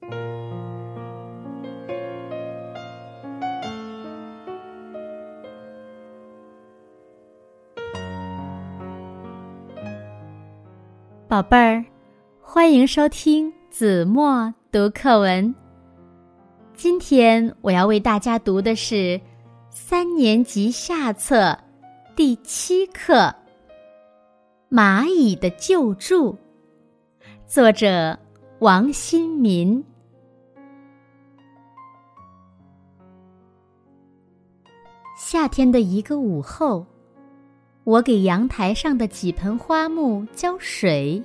宝贝儿，欢迎收听子墨读课文。今天我要为大家读的是三年级下册第七课《蚂蚁的救助》，作者王新民。夏天的一个午后。我给阳台上的几盆花木浇水，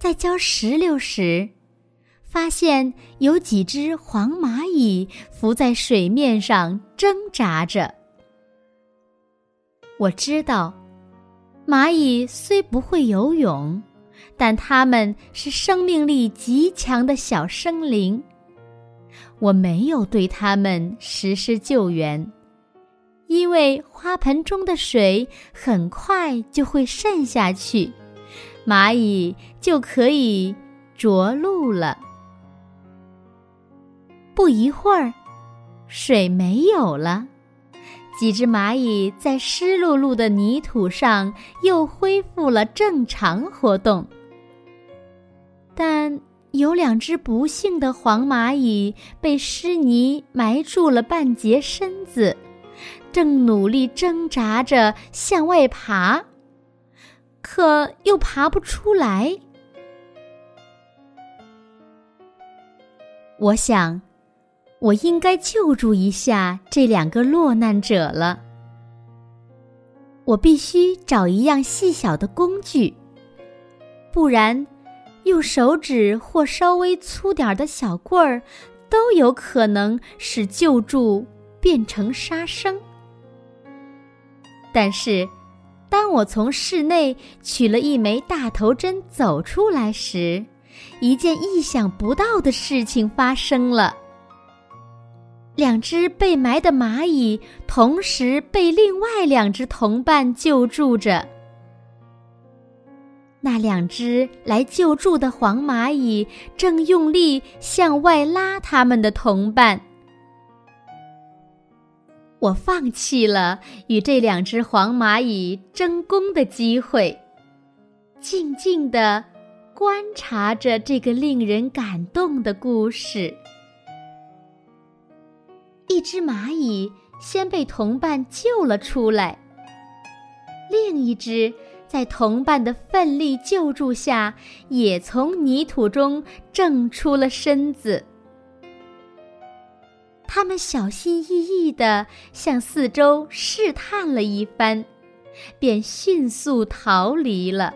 在浇石榴时，发现有几只黄蚂蚁浮在水面上挣扎着。我知道，蚂蚁虽不会游泳，但它们是生命力极强的小生灵。我没有对它们实施救援。因为花盆中的水很快就会渗下去，蚂蚁就可以着陆了。不一会儿，水没有了，几只蚂蚁在湿漉漉的泥土上又恢复了正常活动。但有两只不幸的黄蚂蚁被湿泥埋住了半截身子。正努力挣扎着向外爬，可又爬不出来。我想，我应该救助一下这两个落难者了。我必须找一样细小的工具，不然，用手指或稍微粗点的小棍儿，都有可能使救助变成杀生。但是，当我从室内取了一枚大头针走出来时，一件意想不到的事情发生了。两只被埋的蚂蚁同时被另外两只同伴救助着。那两只来救助的黄蚂蚁正用力向外拉他们的同伴。我放弃了与这两只黄蚂蚁争功的机会，静静地观察着这个令人感动的故事。一只蚂蚁先被同伴救了出来，另一只在同伴的奋力救助下，也从泥土中挣出了身子。他们小心翼翼地向四周试探了一番，便迅速逃离了。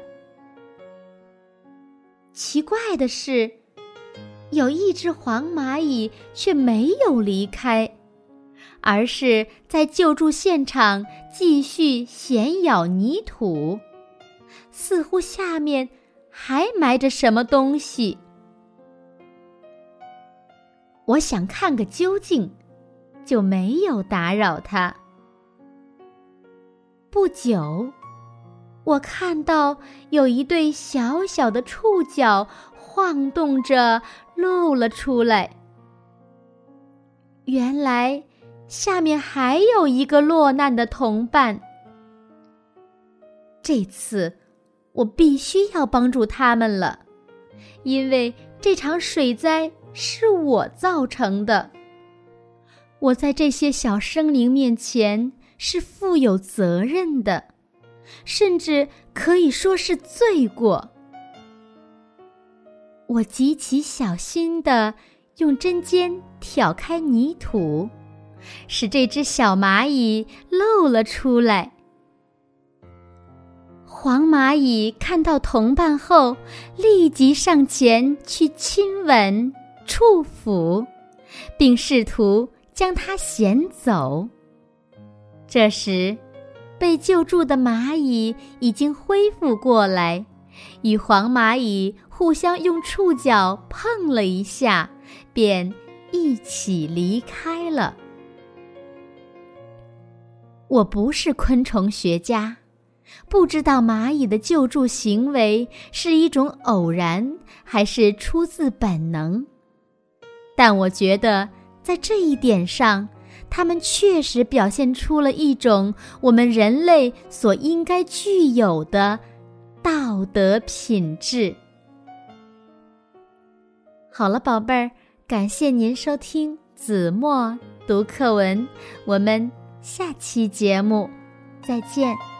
奇怪的是，有一只黄蚂蚁却没有离开，而是在救助现场继续闲咬泥土，似乎下面还埋着什么东西。我想看个究竟，就没有打扰他。不久，我看到有一对小小的触角晃动着露了出来。原来，下面还有一个落难的同伴。这次，我必须要帮助他们了，因为这场水灾。是我造成的。我在这些小生灵面前是负有责任的，甚至可以说是罪过。我极其小心地用针尖挑开泥土，使这只小蚂蚁露了出来。黄蚂蚁看到同伴后，立即上前去亲吻。触抚，并试图将它衔走。这时，被救助的蚂蚁已经恢复过来，与黄蚂蚁互相用触角碰了一下，便一起离开了。我不是昆虫学家，不知道蚂蚁的救助行为是一种偶然，还是出自本能。但我觉得，在这一点上，他们确实表现出了一种我们人类所应该具有的道德品质。好了，宝贝儿，感谢您收听子墨读课文，我们下期节目再见。